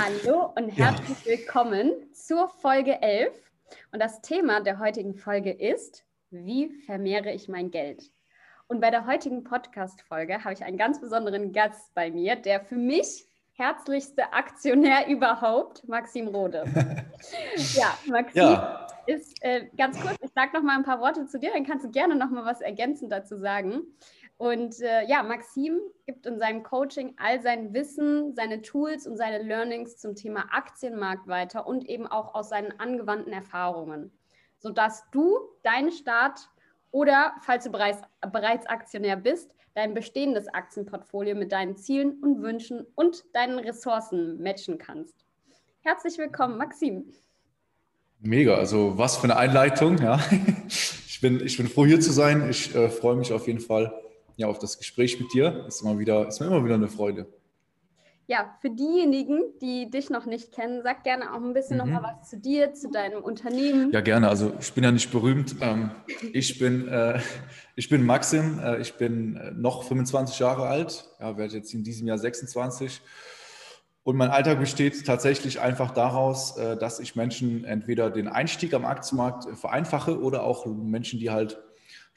Hallo und herzlich ja. willkommen zur Folge 11. Und das Thema der heutigen Folge ist, wie vermehre ich mein Geld? Und bei der heutigen Podcast-Folge habe ich einen ganz besonderen Gast bei mir, der für mich herzlichste Aktionär überhaupt, Maxim Rode. ja, Maxim ja. ist äh, ganz kurz, ich sage noch mal ein paar Worte zu dir, dann kannst du gerne noch mal was ergänzend dazu sagen. Und äh, ja, Maxim gibt in seinem Coaching all sein Wissen, seine Tools und seine Learnings zum Thema Aktienmarkt weiter und eben auch aus seinen angewandten Erfahrungen, sodass du deinen Start oder, falls du bereits, bereits Aktionär bist, dein bestehendes Aktienportfolio mit deinen Zielen und Wünschen und deinen Ressourcen matchen kannst. Herzlich willkommen, Maxim. Mega, also was für eine Einleitung, ja. Ich bin, ich bin froh, hier zu sein. Ich äh, freue mich auf jeden Fall ja, auf das Gespräch mit dir. Ist, immer wieder, ist mir immer wieder eine Freude. Ja, für diejenigen, die dich noch nicht kennen, sag gerne auch ein bisschen mhm. noch mal was zu dir, zu deinem Unternehmen. Ja, gerne. Also ich bin ja nicht berühmt. Ähm, ich, bin, äh, ich bin Maxim, äh, ich bin äh, noch 25 Jahre alt, ja, werde jetzt in diesem Jahr 26. Und mein Alltag besteht tatsächlich einfach daraus, dass ich Menschen entweder den Einstieg am Aktienmarkt vereinfache oder auch Menschen, die halt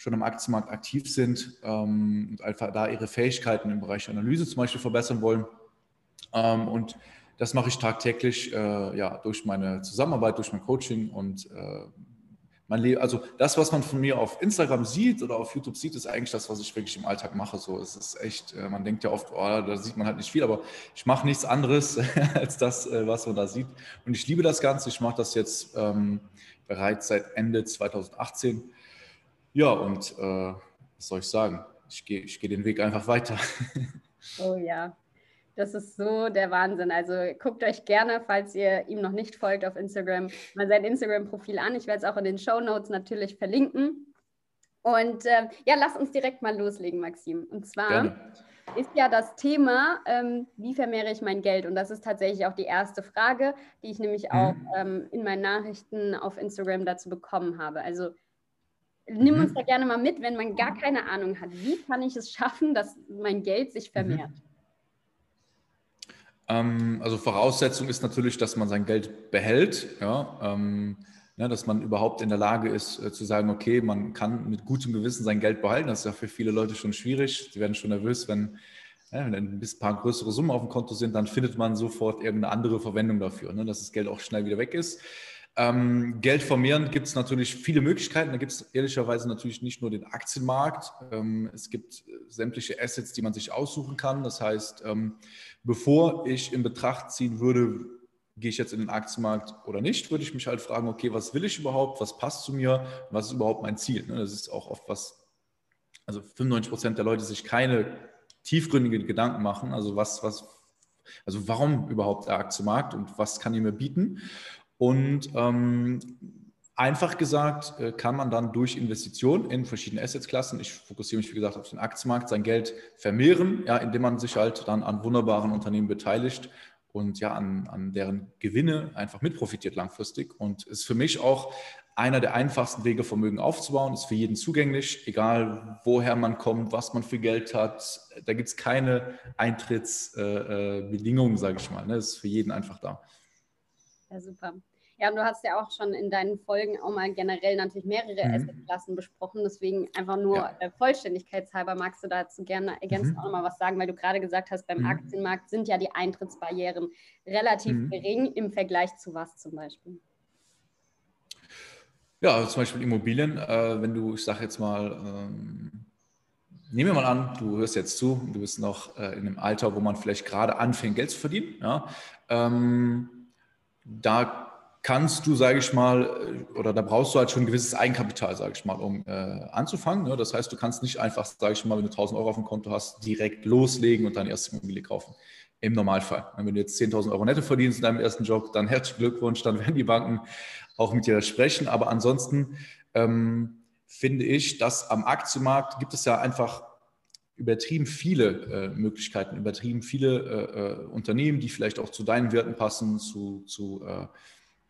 schon am Aktienmarkt aktiv sind ähm, und einfach da ihre Fähigkeiten im Bereich Analyse zum Beispiel verbessern wollen. Ähm, und das mache ich tagtäglich äh, ja, durch meine Zusammenarbeit, durch mein Coaching und äh, mein Leben. Also das, was man von mir auf Instagram sieht oder auf YouTube sieht, ist eigentlich das, was ich wirklich im Alltag mache. So, es ist echt, äh, man denkt ja oft, oh, da sieht man halt nicht viel, aber ich mache nichts anderes als das, äh, was man da sieht. Und ich liebe das Ganze. Ich mache das jetzt ähm, bereits seit Ende 2018 ja, und äh, was soll ich sagen? Ich gehe ich geh den Weg einfach weiter. Oh ja, das ist so der Wahnsinn. Also guckt euch gerne, falls ihr ihm noch nicht folgt auf Instagram, mal sein Instagram-Profil an. Ich werde es auch in den Show Notes natürlich verlinken. Und äh, ja, lass uns direkt mal loslegen, Maxim. Und zwar gerne. ist ja das Thema, ähm, wie vermehre ich mein Geld? Und das ist tatsächlich auch die erste Frage, die ich nämlich mhm. auch ähm, in meinen Nachrichten auf Instagram dazu bekommen habe. Also nimm uns mhm. da gerne mal mit, wenn man gar keine Ahnung hat. Wie kann ich es schaffen, dass mein Geld sich mhm. vermehrt? Ähm, also Voraussetzung ist natürlich, dass man sein Geld behält. Ja, ähm, ne, dass man überhaupt in der Lage ist äh, zu sagen, okay, man kann mit gutem Gewissen sein Geld behalten. Das ist ja für viele Leute schon schwierig. Sie werden schon nervös, wenn, ja, wenn ein paar größere Summen auf dem Konto sind, dann findet man sofort irgendeine andere Verwendung dafür, ne, dass das Geld auch schnell wieder weg ist. Ähm, Geld vermehren gibt es natürlich viele Möglichkeiten. Da gibt es ehrlicherweise natürlich nicht nur den Aktienmarkt. Ähm, es gibt äh, sämtliche Assets, die man sich aussuchen kann. Das heißt, ähm, bevor ich in Betracht ziehen würde, gehe ich jetzt in den Aktienmarkt oder nicht, würde ich mich halt fragen, okay, was will ich überhaupt? Was passt zu mir? Was ist überhaupt mein Ziel? Ne, das ist auch oft was, also 95 Prozent der Leute sich keine tiefgründigen Gedanken machen. Also was, was, also warum überhaupt der Aktienmarkt und was kann ich mir bieten? Und ähm, einfach gesagt äh, kann man dann durch Investitionen in verschiedene Assetklassen, ich fokussiere mich wie gesagt auf den Aktienmarkt, sein Geld vermehren, ja, indem man sich halt dann an wunderbaren Unternehmen beteiligt und ja an, an deren Gewinne einfach mitprofitiert langfristig. Und ist für mich auch einer der einfachsten Wege, Vermögen aufzubauen, ist für jeden zugänglich, egal woher man kommt, was man für Geld hat. Da gibt es keine Eintrittsbedingungen, äh, äh sage ich mal. Ne? Ist für jeden einfach da. Ja, super. Ja, und du hast ja auch schon in deinen Folgen auch mal generell natürlich mehrere mhm. Assetklassen besprochen. Deswegen einfach nur ja. äh, vollständigkeitshalber magst du dazu gerne ergänzend mhm. auch nochmal was sagen, weil du gerade gesagt hast, beim mhm. Aktienmarkt sind ja die Eintrittsbarrieren relativ mhm. gering im Vergleich zu was zum Beispiel. Ja, also zum Beispiel Immobilien. Äh, wenn du, ich sage jetzt mal, ähm, nehmen wir mal an, du hörst jetzt zu, du bist noch äh, in einem Alter, wo man vielleicht gerade anfängt, Geld zu verdienen. Ja? Ähm, da kannst du, sage ich mal, äh, oder da brauchst du halt schon ein gewisses Eigenkapital, sage ich mal, um äh, anzufangen. Ne? Das heißt, du kannst nicht einfach, sage ich mal, wenn du 1000 Euro auf dem Konto hast, direkt loslegen und deine erste Immobilie kaufen. Im Normalfall. Wenn du jetzt 10.000 Euro netto verdienst in deinem ersten Job, dann herzlichen Glückwunsch, dann werden die Banken auch mit dir sprechen. Aber ansonsten ähm, finde ich, dass am Aktienmarkt gibt es ja einfach übertrieben viele äh, Möglichkeiten, übertrieben viele äh, äh Unternehmen, die vielleicht auch zu deinen Werten passen, zu, zu äh,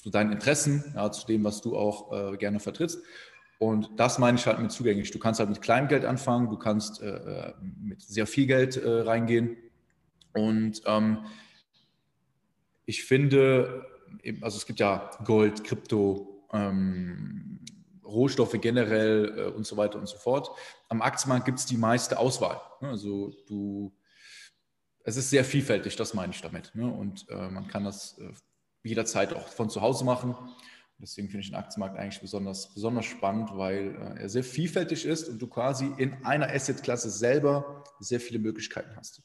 zu deinen Interessen, ja, zu dem, was du auch äh, gerne vertrittst. Und das meine ich halt mit zugänglich. Du kannst halt mit kleinem Geld anfangen, du kannst äh, äh mit sehr viel Geld äh, reingehen. Und ähm, ich finde, also es gibt ja Gold, Krypto, ähm, Rohstoffe generell äh, und so weiter und so fort. Am Aktienmarkt gibt es die meiste Auswahl. Ne? Also du, es ist sehr vielfältig, das meine ich damit. Ne? Und äh, man kann das äh, jederzeit auch von zu Hause machen. Deswegen finde ich den Aktienmarkt eigentlich besonders, besonders spannend, weil äh, er sehr vielfältig ist und du quasi in einer Assetklasse selber sehr viele Möglichkeiten hast.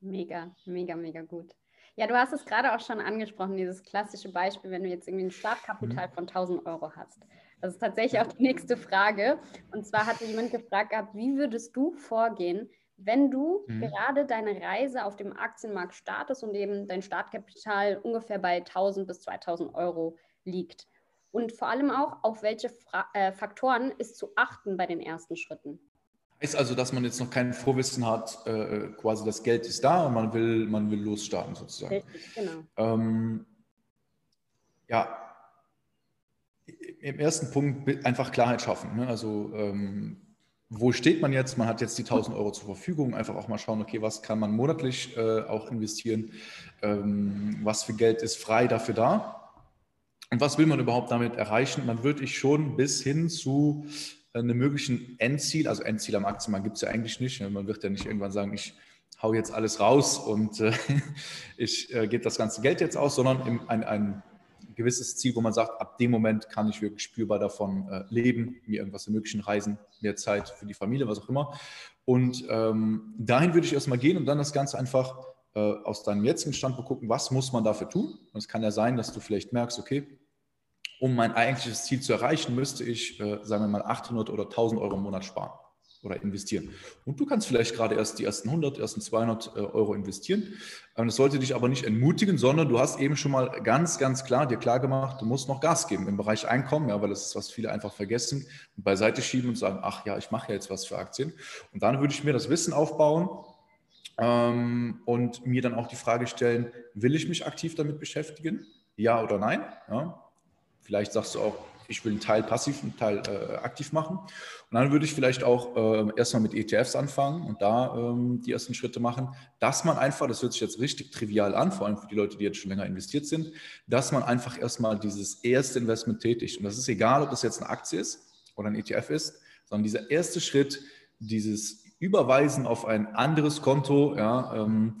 Mega, mega, mega gut. Ja, du hast es gerade auch schon angesprochen, dieses klassische Beispiel, wenn du jetzt irgendwie ein Startkapital mhm. von 1000 Euro hast. Das ist tatsächlich auch die nächste Frage. Und zwar hatte jemand gefragt gehabt, wie würdest du vorgehen, wenn du mhm. gerade deine Reise auf dem Aktienmarkt startest und eben dein Startkapital ungefähr bei 1000 bis 2000 Euro liegt? Und vor allem auch, auf welche Fra äh, Faktoren ist zu achten bei den ersten Schritten? Heißt also, dass man jetzt noch kein Vorwissen hat, äh, quasi das Geld ist da und man will, man will losstarten sozusagen. Richtig, genau. Ähm, ja, im ersten Punkt einfach Klarheit schaffen. Ne? Also ähm, wo steht man jetzt? Man hat jetzt die 1000 Euro zur Verfügung. Einfach auch mal schauen, okay, was kann man monatlich äh, auch investieren? Ähm, was für Geld ist frei dafür da? Und was will man überhaupt damit erreichen? Man würde ich schon bis hin zu einem möglichen Endziel, also Endziel am Aktienmarkt gibt es ja eigentlich nicht. Ne? Man wird ja nicht irgendwann sagen, ich hau jetzt alles raus und äh, ich äh, gebe das ganze Geld jetzt aus, sondern im, ein, ein gewisses Ziel, wo man sagt, ab dem Moment kann ich wirklich spürbar davon äh, leben, mir irgendwas ermöglichen, reisen, mehr Zeit für die Familie, was auch immer. Und ähm, dahin würde ich erstmal gehen und dann das Ganze einfach äh, aus deinem jetzigen Standpunkt gucken, was muss man dafür tun. Und es kann ja sein, dass du vielleicht merkst, okay, um mein eigentliches Ziel zu erreichen, müsste ich, äh, sagen wir mal, 800 oder 1000 Euro im Monat sparen oder investieren. Und du kannst vielleicht gerade erst die ersten 100, ersten 200 äh, Euro investieren. Ähm, das sollte dich aber nicht entmutigen, sondern du hast eben schon mal ganz, ganz klar dir klar gemacht, du musst noch Gas geben im Bereich Einkommen, ja, weil das ist, was viele einfach vergessen und beiseite schieben und sagen, ach ja, ich mache ja jetzt was für Aktien. Und dann würde ich mir das Wissen aufbauen ähm, und mir dann auch die Frage stellen, will ich mich aktiv damit beschäftigen? Ja oder nein? Ja. Vielleicht sagst du auch, ich will einen Teil passiv, einen Teil äh, aktiv machen. Und dann würde ich vielleicht auch äh, erstmal mit ETFs anfangen und da ähm, die ersten Schritte machen, dass man einfach, das hört sich jetzt richtig trivial an, vor allem für die Leute, die jetzt schon länger investiert sind, dass man einfach erstmal dieses erste Investment tätigt. Und das ist egal, ob das jetzt eine Aktie ist oder ein ETF ist, sondern dieser erste Schritt, dieses Überweisen auf ein anderes Konto, ja, ähm,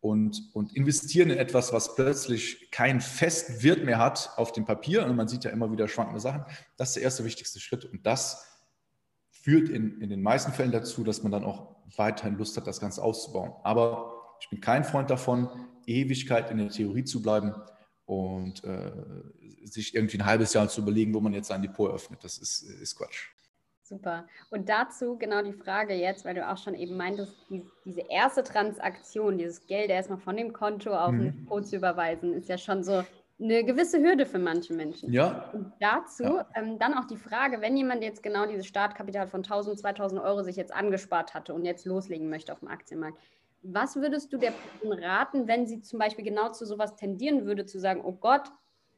und, und investieren in etwas, was plötzlich keinen festen Wert mehr hat auf dem Papier, und man sieht ja immer wieder schwankende Sachen, das ist der erste wichtigste Schritt. Und das führt in, in den meisten Fällen dazu, dass man dann auch weiterhin Lust hat, das Ganze auszubauen. Aber ich bin kein Freund davon, Ewigkeit in der Theorie zu bleiben und äh, sich irgendwie ein halbes Jahr zu überlegen, wo man jetzt ein Depot öffnet. Das ist, ist Quatsch. Super. Und dazu genau die Frage jetzt, weil du auch schon eben meintest, die, diese erste Transaktion, dieses Geld erstmal von dem Konto auf mhm. ein Depot zu überweisen, ist ja schon so eine gewisse Hürde für manche Menschen. Ja. Und dazu ja. Ähm, dann auch die Frage, wenn jemand jetzt genau dieses Startkapital von 1000, 2000 Euro sich jetzt angespart hatte und jetzt loslegen möchte auf dem Aktienmarkt, was würdest du der Person raten, wenn sie zum Beispiel genau zu sowas tendieren würde, zu sagen, oh Gott,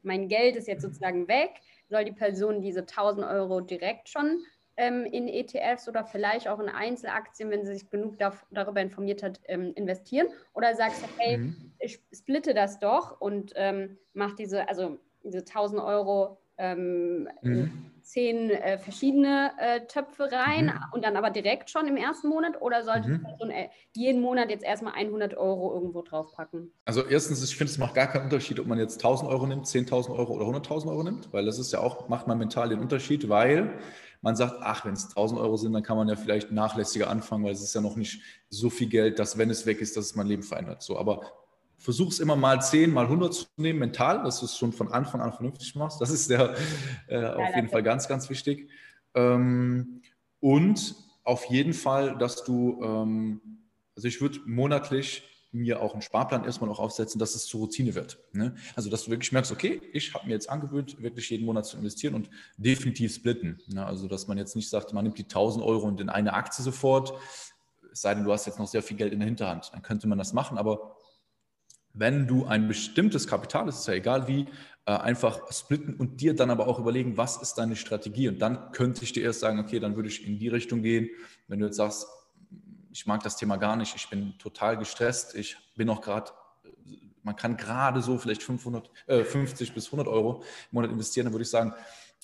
mein Geld ist jetzt sozusagen weg, soll die Person diese 1000 Euro direkt schon ähm, in ETFs oder vielleicht auch in Einzelaktien, wenn sie sich genug darüber informiert hat, ähm, investieren? Oder sagst du, hey, mhm. ich splitte das doch und ähm, mache diese, also diese 1000 Euro ähm, mhm. zehn äh, verschiedene äh, Töpfe rein mhm. und dann aber direkt schon im ersten Monat oder sollte mhm. die Person äh, jeden Monat jetzt erstmal 100 Euro irgendwo draufpacken? Also erstens, ich finde, es macht gar keinen Unterschied, ob man jetzt 1000 Euro nimmt, 10.000 Euro oder 100.000 Euro nimmt, weil das ist ja auch, macht man mental den Unterschied, weil man sagt, ach, wenn es 1000 Euro sind, dann kann man ja vielleicht nachlässiger anfangen, weil es ist ja noch nicht so viel Geld, dass wenn es weg ist, dass es mein Leben verändert. So, aber versuch es immer mal 10, mal 100 zu nehmen, mental, dass du es schon von Anfang an vernünftig machst. Das ist der, äh, auf jeden Fall ganz, ganz wichtig. Ähm, und auf jeden Fall, dass du, ähm, also ich würde monatlich mir auch einen Sparplan erstmal auch aufsetzen, dass es zur Routine wird. Ne? Also, dass du wirklich merkst, okay, ich habe mir jetzt angewöhnt, wirklich jeden Monat zu investieren und definitiv splitten. Ne? Also, dass man jetzt nicht sagt, man nimmt die 1000 Euro und in eine Aktie sofort, es sei denn, du hast jetzt noch sehr viel Geld in der Hinterhand, dann könnte man das machen, aber wenn du ein bestimmtes Kapital, es ist ja egal wie, äh, einfach splitten und dir dann aber auch überlegen, was ist deine Strategie und dann könnte ich dir erst sagen, okay, dann würde ich in die Richtung gehen, wenn du jetzt sagst, ich mag das Thema gar nicht, ich bin total gestresst, ich bin auch gerade man kann gerade so vielleicht 500, äh, 50 bis 100 Euro im Monat investieren, dann würde ich sagen,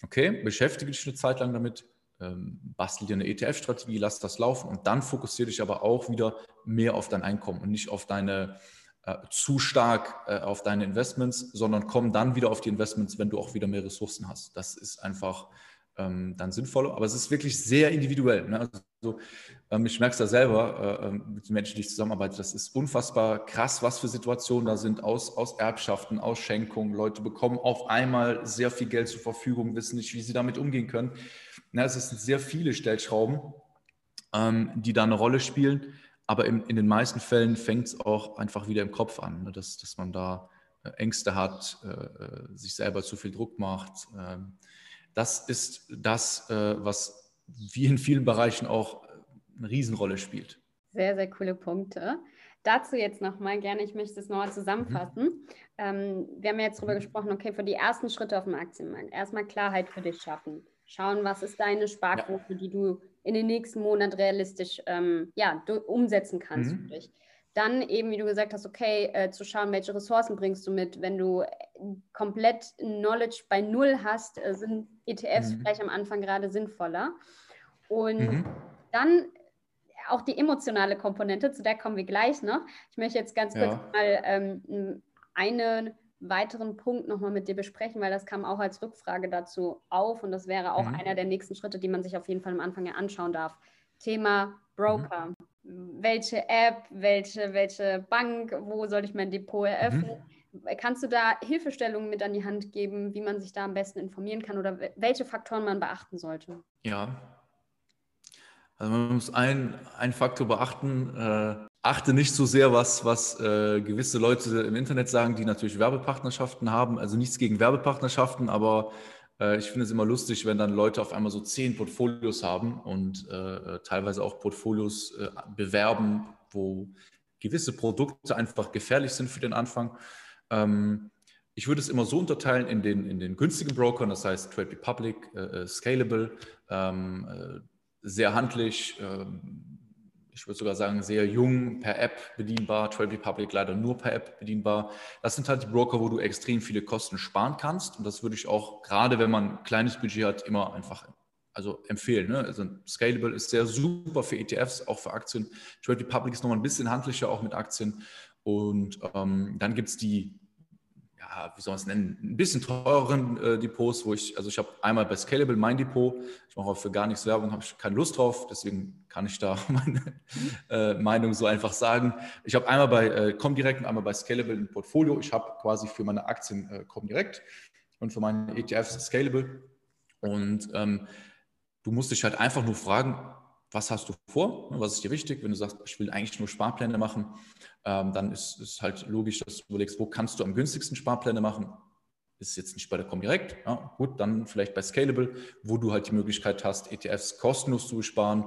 okay, beschäftige dich eine Zeit lang damit, ähm, bastel dir eine ETF-Strategie, lass das laufen. Und dann fokussiere dich aber auch wieder mehr auf dein Einkommen und nicht auf deine äh, zu stark äh, auf deine Investments, sondern komm dann wieder auf die Investments, wenn du auch wieder mehr Ressourcen hast. Das ist einfach ähm, dann sinnvoller. Aber es ist wirklich sehr individuell. Ne? Also, ähm, ich merke es da selber äh, ähm, mit den Menschen, die ich zusammenarbeite. Das ist unfassbar krass, was für Situationen da sind aus, aus Erbschaften, aus Schenkungen. Leute bekommen auf einmal sehr viel Geld zur Verfügung, wissen nicht, wie sie damit umgehen können. Na, es sind sehr viele Stellschrauben, ähm, die da eine Rolle spielen. Aber in, in den meisten Fällen fängt es auch einfach wieder im Kopf an, ne? dass, dass man da äh, Ängste hat, äh, äh, sich selber zu viel Druck macht. Ähm, das ist das, äh, was wie in vielen Bereichen auch eine Riesenrolle spielt. Sehr, sehr coole Punkte. Dazu jetzt nochmal gerne, ich möchte es nochmal zusammenfassen. Mhm. Ähm, wir haben ja jetzt darüber mhm. gesprochen, okay, für die ersten Schritte auf dem Aktienmarkt, erstmal Klarheit für dich schaffen. Schauen, was ist deine Sparquote, ja. die du in den nächsten Monaten realistisch ähm, ja, umsetzen kannst mhm. für dich. Dann eben, wie du gesagt hast, okay, äh, zu schauen, welche Ressourcen bringst du mit. Wenn du äh, komplett Knowledge bei Null hast, äh, sind ETFs mhm. vielleicht am Anfang gerade sinnvoller. Und mhm. dann auch die emotionale Komponente, zu der kommen wir gleich noch. Ich möchte jetzt ganz kurz mal ähm, einen weiteren Punkt nochmal mit dir besprechen, weil das kam auch als Rückfrage dazu auf und das wäre auch mhm. einer der nächsten Schritte, die man sich auf jeden Fall am Anfang ja anschauen darf. Thema Broker. Mhm welche App, welche, welche Bank, wo soll ich mein Depot eröffnen? Mhm. Kannst du da Hilfestellungen mit an die Hand geben, wie man sich da am besten informieren kann oder welche Faktoren man beachten sollte? Ja. Also man muss einen, einen Faktor beachten. Äh, achte nicht so sehr, was, was äh, gewisse Leute im Internet sagen, die natürlich Werbepartnerschaften haben. Also nichts gegen Werbepartnerschaften, aber ich finde es immer lustig, wenn dann Leute auf einmal so zehn Portfolios haben und äh, teilweise auch Portfolios äh, bewerben, wo gewisse Produkte einfach gefährlich sind für den Anfang. Ähm, ich würde es immer so unterteilen in den, in den günstigen Brokern, das heißt Trade Republic, äh, äh, Scalable, ähm, äh, sehr handlich, ähm, ich würde sogar sagen, sehr jung per App bedienbar. Trade Republic leider nur per App bedienbar. Das sind halt die Broker, wo du extrem viele Kosten sparen kannst. Und das würde ich auch, gerade wenn man ein kleines Budget hat, immer einfach also empfehlen. Ne? Also Scalable ist sehr super für ETFs, auch für Aktien. Trade Republic ist nochmal ein bisschen handlicher, auch mit Aktien. Und ähm, dann gibt es die ja, wie soll man es nennen, ein bisschen teureren äh, Depots, wo ich, also ich habe einmal bei Scalable mein Depot, ich mache auch für gar nichts Werbung, habe ich keine Lust drauf, deswegen kann ich da meine äh, Meinung so einfach sagen. Ich habe einmal bei äh, Comdirect und einmal bei Scalable ein Portfolio. Ich habe quasi für meine Aktien äh, Comdirect und für meine ETFs Scalable. Und ähm, du musst dich halt einfach nur fragen, was hast du vor? Was ist dir wichtig? Wenn du sagst, ich will eigentlich nur Sparpläne machen, ähm, dann ist es halt logisch, dass du überlegst, wo kannst du am günstigsten Sparpläne machen? Ist jetzt nicht bei der Comdirect, ja, gut, dann vielleicht bei Scalable, wo du halt die Möglichkeit hast, ETFs kostenlos zu besparen,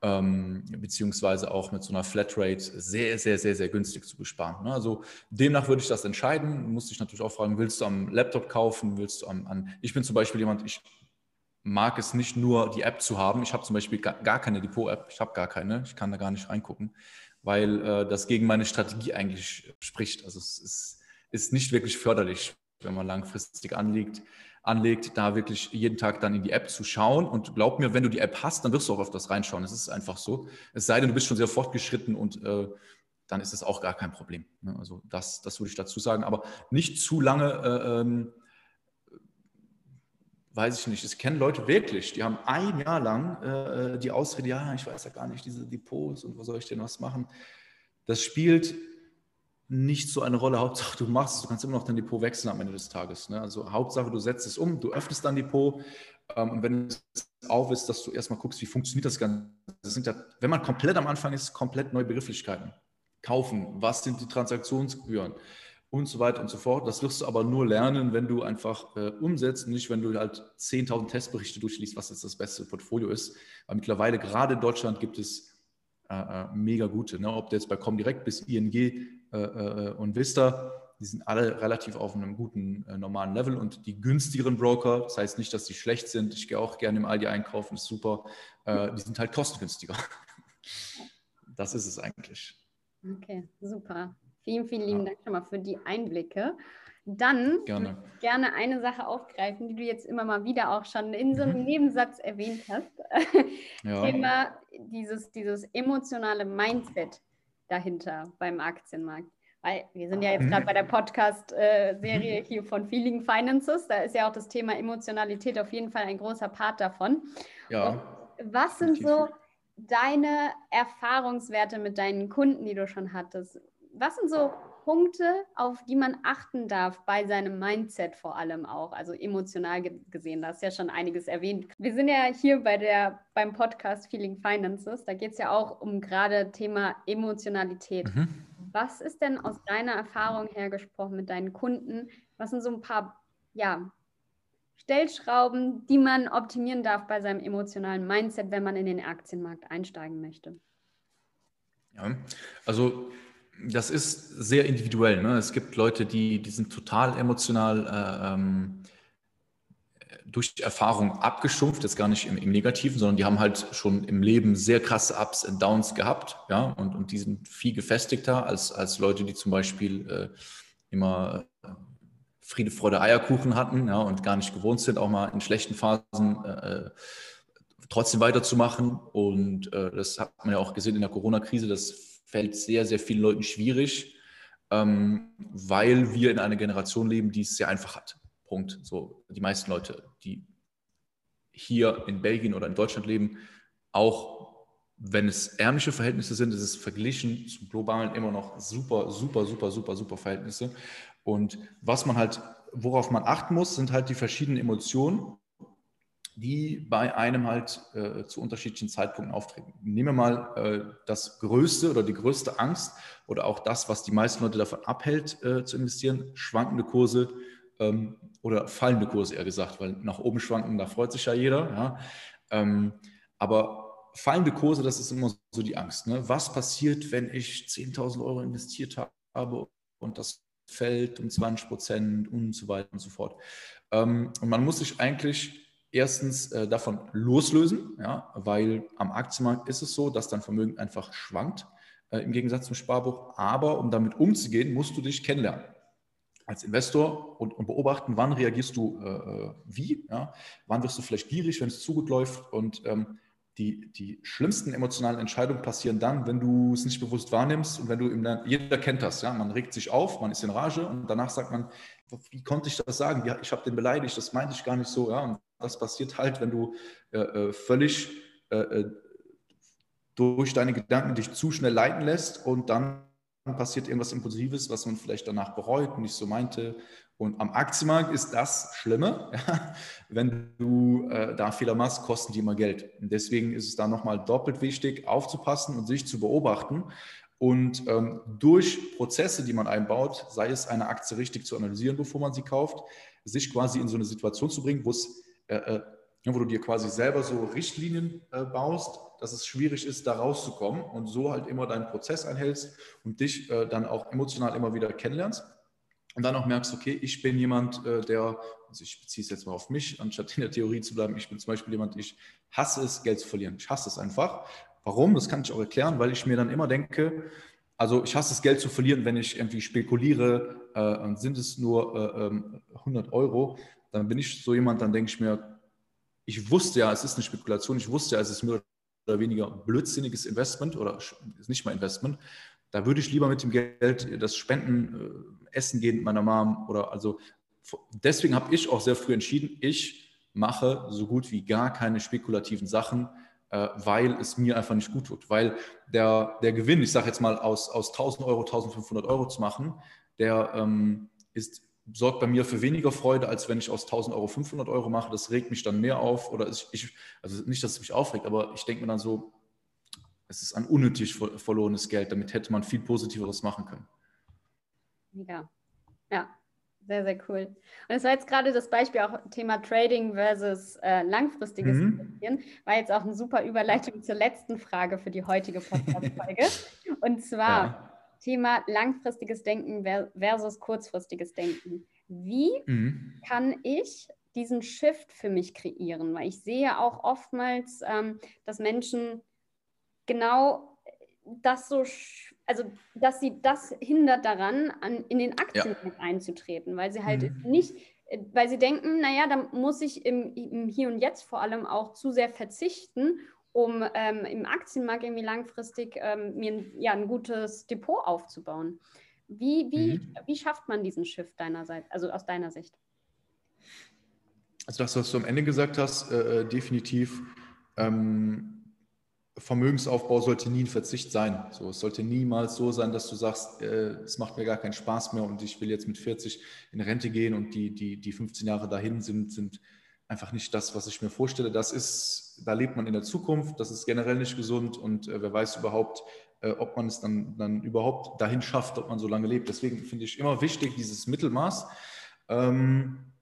ähm, beziehungsweise auch mit so einer Flatrate sehr, sehr, sehr, sehr günstig zu besparen. Ne? Also demnach würde ich das entscheiden. Du musst dich natürlich auch fragen, willst du am Laptop kaufen, willst du am, an, ich bin zum Beispiel jemand, ich mag es nicht nur die App zu haben. Ich habe zum Beispiel gar keine Depot-App. Ich habe gar keine. Ich kann da gar nicht reingucken, weil äh, das gegen meine Strategie eigentlich spricht. Also es ist, ist nicht wirklich förderlich, wenn man langfristig anlegt, anlegt, da wirklich jeden Tag dann in die App zu schauen. Und glaub mir, wenn du die App hast, dann wirst du auch auf das reinschauen. Es ist einfach so. Es sei denn, du bist schon sehr fortgeschritten und äh, dann ist es auch gar kein Problem. Ne? Also das, das würde ich dazu sagen. Aber nicht zu lange äh, ähm, weiß ich nicht, ich kenne Leute wirklich, die haben ein Jahr lang äh, die Ausrede, ja, ich weiß ja gar nicht, diese Depots und wo soll ich denn was machen. Das spielt nicht so eine Rolle. Hauptsache, du machst es, du kannst immer noch dein Depot wechseln am Ende des Tages. Ne? Also Hauptsache, du setzt es um, du öffnest dein Depot ähm, und wenn es auf ist, dass du erstmal guckst, wie funktioniert das Ganze. Das sind ja, wenn man komplett am Anfang ist, komplett neue Begrifflichkeiten. Kaufen, was sind die Transaktionsgebühren? Und so weiter und so fort. Das wirst du aber nur lernen, wenn du einfach äh, umsetzt, nicht wenn du halt 10.000 Testberichte durchliest, was jetzt das beste Portfolio ist. Weil mittlerweile gerade in Deutschland gibt es äh, äh mega gute, ne? ob du jetzt bei Comdirect bis ING äh, äh, und Vista, die sind alle relativ auf einem guten äh, normalen Level und die günstigeren Broker, das heißt nicht, dass die schlecht sind, ich gehe auch gerne im Aldi einkaufen, ist super, die sind halt kostengünstiger. Das ist es eigentlich. Okay, super. Vielen, vielen lieben ja. Dank schon mal für die Einblicke. Dann gerne. gerne eine Sache aufgreifen, die du jetzt immer mal wieder auch schon in so einem mhm. Nebensatz erwähnt hast. Ja. Thema dieses, dieses emotionale Mindset dahinter beim Aktienmarkt. Weil wir sind ja jetzt gerade bei der Podcast-Serie mhm. hier von Feeling Finances. Da ist ja auch das Thema Emotionalität auf jeden Fall ein großer Part davon. Ja. Und was sind so deine Erfahrungswerte mit deinen Kunden, die du schon hattest? Was sind so Punkte, auf die man achten darf bei seinem Mindset vor allem auch, also emotional gesehen. Da hast ja schon einiges erwähnt. Wir sind ja hier bei der, beim Podcast Feeling Finances. Da geht es ja auch um gerade Thema Emotionalität. Mhm. Was ist denn aus deiner Erfahrung her gesprochen mit deinen Kunden? Was sind so ein paar ja, Stellschrauben, die man optimieren darf bei seinem emotionalen Mindset, wenn man in den Aktienmarkt einsteigen möchte? Ja, also das ist sehr individuell. Ne? Es gibt Leute, die, die sind total emotional äh, ähm, durch Erfahrung abgestumpft, jetzt gar nicht im, im, Negativen, sondern die haben halt schon im Leben sehr krasse Ups und Downs gehabt, ja, und, und die sind viel gefestigter als, als Leute, die zum Beispiel äh, immer Friede, Freude, Eierkuchen hatten, ja, und gar nicht gewohnt sind, auch mal in schlechten Phasen äh, trotzdem weiterzumachen. Und äh, das hat man ja auch gesehen in der Corona-Krise, das fällt sehr, sehr vielen Leuten schwierig, ähm, weil wir in einer Generation leben, die es sehr einfach hat. Punkt. So, die meisten Leute, die hier in Belgien oder in Deutschland leben, auch wenn es ärmliche Verhältnisse sind, ist es verglichen zum globalen immer noch super, super, super, super, super Verhältnisse. Und was man halt, worauf man achten muss, sind halt die verschiedenen Emotionen, die bei einem halt äh, zu unterschiedlichen Zeitpunkten auftreten. Nehmen wir mal äh, das größte oder die größte Angst oder auch das, was die meisten Leute davon abhält äh, zu investieren, schwankende Kurse ähm, oder fallende Kurse eher gesagt, weil nach oben schwanken, da freut sich ja jeder. Ja? Ähm, aber fallende Kurse, das ist immer so die Angst. Ne? Was passiert, wenn ich 10.000 Euro investiert habe und das fällt um 20 Prozent und so weiter und so fort. Ähm, und man muss sich eigentlich erstens äh, davon loslösen, ja, weil am Aktienmarkt ist es so, dass dein Vermögen einfach schwankt, äh, im Gegensatz zum Sparbuch. Aber um damit umzugehen, musst du dich kennenlernen als Investor und, und beobachten, wann reagierst du äh, äh wie, ja? wann wirst du vielleicht gierig, wenn es zu gut läuft und ähm, die, die schlimmsten emotionalen Entscheidungen passieren dann, wenn du es nicht bewusst wahrnimmst und wenn du im Land, jeder kennt das, ja, man regt sich auf, man ist in Rage und danach sagt man, wie konnte ich das sagen? Ja, ich habe den beleidigt, das meinte ich gar nicht so, ja, und das passiert halt, wenn du äh, äh völlig äh, äh, durch deine Gedanken dich zu schnell leiten lässt und dann passiert irgendwas Impulsives, was man vielleicht danach bereut und nicht so meinte. Und am Aktienmarkt ist das Schlimme. Ja? Wenn du äh, da Fehler machst, kosten die immer Geld. Und deswegen ist es da nochmal doppelt wichtig, aufzupassen und sich zu beobachten. Und ähm, durch Prozesse, die man einbaut, sei es eine Aktie richtig zu analysieren, bevor man sie kauft, sich quasi in so eine Situation zu bringen, wo es äh, äh, wo du dir quasi selber so Richtlinien äh, baust, dass es schwierig ist, da rauszukommen und so halt immer deinen Prozess einhältst und dich äh, dann auch emotional immer wieder kennenlernst und dann auch merkst, okay, ich bin jemand, äh, der, also ich beziehe es jetzt mal auf mich, anstatt in der Theorie zu bleiben, ich bin zum Beispiel jemand, ich hasse es, Geld zu verlieren. Ich hasse es einfach. Warum? Das kann ich auch erklären, weil ich mir dann immer denke, also ich hasse es, Geld zu verlieren, wenn ich irgendwie spekuliere äh, und sind es nur äh, 100 ähm, Euro, dann bin ich so jemand, dann denke ich mir, ich wusste ja, es ist eine Spekulation, ich wusste ja, es ist mehr oder weniger blödsinniges Investment oder ist nicht mal Investment. Da würde ich lieber mit dem Geld das Spenden, äh, essen gehen mit meiner Mom oder also deswegen habe ich auch sehr früh entschieden, ich mache so gut wie gar keine spekulativen Sachen, äh, weil es mir einfach nicht gut tut. Weil der, der Gewinn, ich sage jetzt mal aus, aus 1000 Euro, 1500 Euro zu machen, der ähm, ist sorgt bei mir für weniger Freude, als wenn ich aus 1000 Euro 500 Euro mache. Das regt mich dann mehr auf. Oder ich, also nicht, dass es mich aufregt, aber ich denke mir dann so, es ist ein unnötig verlorenes Geld. Damit hätte man viel Positiveres machen können. Ja, ja, sehr, sehr cool. Und es war jetzt gerade das Beispiel auch Thema Trading versus äh, langfristiges mhm. Investieren. War jetzt auch eine super Überleitung zur letzten Frage für die heutige Podcast-Folge. Und zwar, ja. Thema langfristiges Denken versus kurzfristiges Denken. Wie mhm. kann ich diesen Shift für mich kreieren? Weil ich sehe auch oftmals, ähm, dass Menschen genau das so, also dass sie das hindert daran, an, in den Aktienmarkt ja. einzutreten, weil sie halt mhm. nicht, äh, weil sie denken, naja, da muss ich im, im, Hier und Jetzt vor allem auch zu sehr verzichten, um ähm, im Aktienmarkt irgendwie langfristig ähm, mir ja, ein gutes Depot aufzubauen. Wie, wie, mhm. wie schafft man diesen Shift deinerseits, also aus deiner Sicht? Also das, was du am Ende gesagt hast, äh, äh definitiv ähm, Vermögensaufbau sollte nie ein Verzicht sein. So, es sollte niemals so sein, dass du sagst, äh, es macht mir gar keinen Spaß mehr und ich will jetzt mit 40 in Rente gehen und die, die, die 15 Jahre dahin sind, sind einfach nicht das, was ich mir vorstelle. Das ist, da lebt man in der Zukunft, das ist generell nicht gesund und äh, wer weiß überhaupt, äh, ob man es dann, dann überhaupt dahin schafft, ob man so lange lebt. Deswegen finde ich immer wichtig, dieses Mittelmaß. Ähm,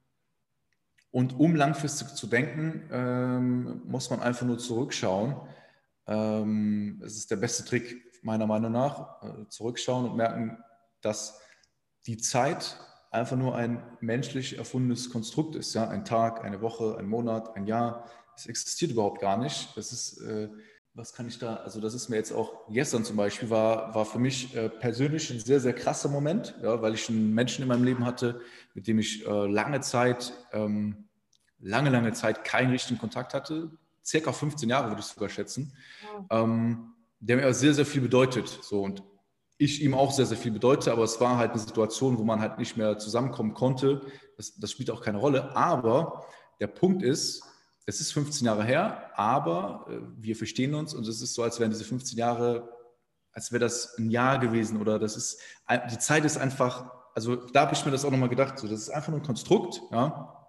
und um langfristig zu denken, ähm, muss man einfach nur zurückschauen ähm, es ist der beste Trick meiner Meinung nach. Äh, zurückschauen und merken, dass die Zeit einfach nur ein menschlich erfundenes Konstrukt ist. Ja? Ein Tag, eine Woche, ein Monat, ein Jahr. Es existiert überhaupt gar nicht. Das ist, äh, was kann ich da, also das ist mir jetzt auch gestern zum Beispiel, war, war für mich äh, persönlich ein sehr, sehr krasser Moment, ja, weil ich einen Menschen in meinem Leben hatte, mit dem ich äh, lange Zeit, ähm, lange, lange Zeit keinen richtigen Kontakt hatte, circa 15 Jahre, würde ich sogar schätzen, ja. ähm, der mir sehr, sehr viel bedeutet. So, und ich ihm auch sehr, sehr viel bedeute, aber es war halt eine Situation, wo man halt nicht mehr zusammenkommen konnte. Das, das spielt auch keine Rolle. Aber der Punkt ist, es ist 15 Jahre her, aber äh, wir verstehen uns und es ist so, als wären diese 15 Jahre, als wäre das ein Jahr gewesen oder das ist, die Zeit ist einfach, also da habe ich mir das auch nochmal gedacht, so, das ist einfach nur ein Konstrukt, ja,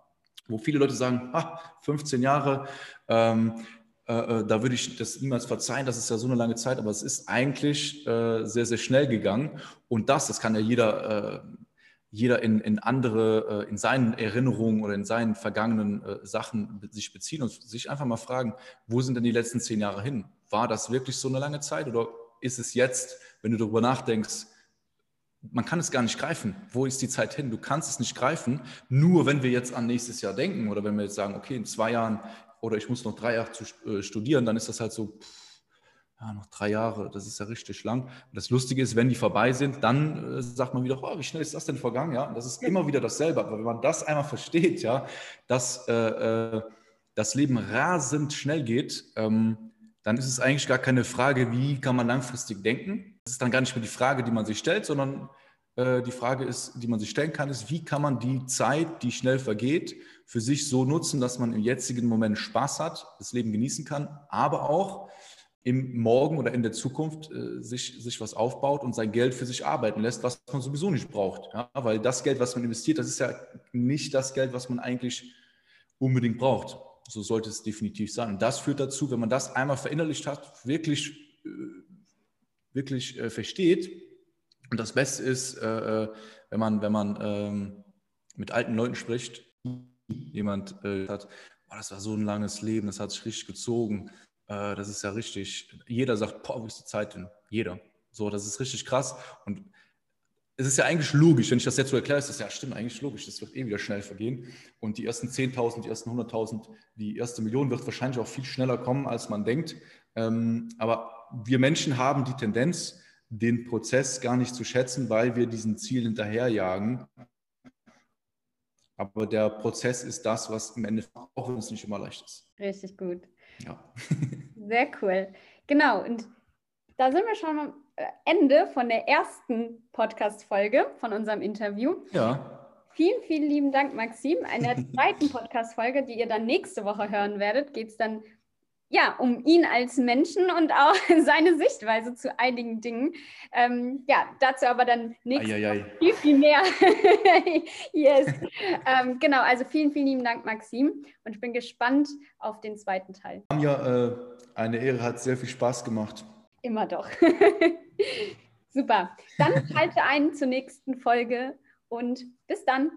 wo viele Leute sagen, ah, 15 Jahre, ähm, äh, äh, da würde ich das niemals verzeihen, das ist ja so eine lange Zeit, aber es ist eigentlich äh, sehr, sehr schnell gegangen. Und das, das kann ja jeder, äh, jeder in, in andere, äh, in seinen Erinnerungen oder in seinen vergangenen äh, Sachen sich beziehen und sich einfach mal fragen, wo sind denn die letzten zehn Jahre hin? War das wirklich so eine lange Zeit oder ist es jetzt, wenn du darüber nachdenkst, man kann es gar nicht greifen. Wo ist die Zeit hin? Du kannst es nicht greifen. Nur wenn wir jetzt an nächstes Jahr denken oder wenn wir jetzt sagen, okay, in zwei Jahren oder ich muss noch drei Jahre zu, äh, studieren, dann ist das halt so, pff, ja, noch drei Jahre, das ist ja richtig lang. Und das Lustige ist, wenn die vorbei sind, dann äh, sagt man wieder, oh, wie schnell ist das denn vergangen? Ja, das ist immer wieder dasselbe. Aber wenn man das einmal versteht, ja, dass äh, äh, das Leben rasend schnell geht, ähm, dann ist es eigentlich gar keine Frage, wie kann man langfristig denken, das ist dann gar nicht mehr die Frage, die man sich stellt, sondern die Frage ist, die man sich stellen kann, ist, wie kann man die Zeit, die schnell vergeht, für sich so nutzen, dass man im jetzigen Moment Spaß hat, das Leben genießen kann, aber auch im Morgen oder in der Zukunft äh, sich, sich was aufbaut und sein Geld für sich arbeiten lässt, was man sowieso nicht braucht. Ja? Weil das Geld, was man investiert, das ist ja nicht das Geld, was man eigentlich unbedingt braucht. So sollte es definitiv sein. Und das führt dazu, wenn man das einmal verinnerlicht hat, wirklich äh, wirklich äh, versteht. Und das Beste ist, äh, äh, wenn man, wenn man ähm, mit alten Leuten spricht, jemand äh, hat, oh, das war so ein langes Leben, das hat sich richtig gezogen, äh, das ist ja richtig, jeder sagt, boah, wo ist die Zeit denn? Jeder. So, das ist richtig krass. Und es ist ja eigentlich logisch, wenn ich das jetzt so erkläre, ist das ja stimmt, eigentlich logisch, das wird eh wieder schnell vergehen. Und die ersten 10.000, die ersten 100.000, die erste Million wird wahrscheinlich auch viel schneller kommen, als man denkt. Ähm, aber wir Menschen haben die Tendenz, den Prozess gar nicht zu schätzen, weil wir diesen Ziel hinterherjagen. Aber der Prozess ist das, was im Endeffekt, auch wenn es nicht immer leicht ist. Richtig gut. Ja. Sehr cool. Genau. Und da sind wir schon am Ende von der ersten Podcast-Folge von unserem Interview. Ja. Vielen, vielen lieben Dank, Maxim. In der zweiten Podcast-Folge, die ihr dann nächste Woche hören werdet, geht es dann ja, um ihn als Menschen und auch seine Sichtweise zu einigen Dingen. Ähm, ja, dazu aber dann nächstes Mal viel, viel mehr. yes. Ähm, genau, also vielen, vielen lieben Dank, Maxim. Und ich bin gespannt auf den zweiten Teil. Ja, äh, eine Ehre, hat sehr viel Spaß gemacht. Immer doch. Super. Dann halte ein zur nächsten Folge und bis dann.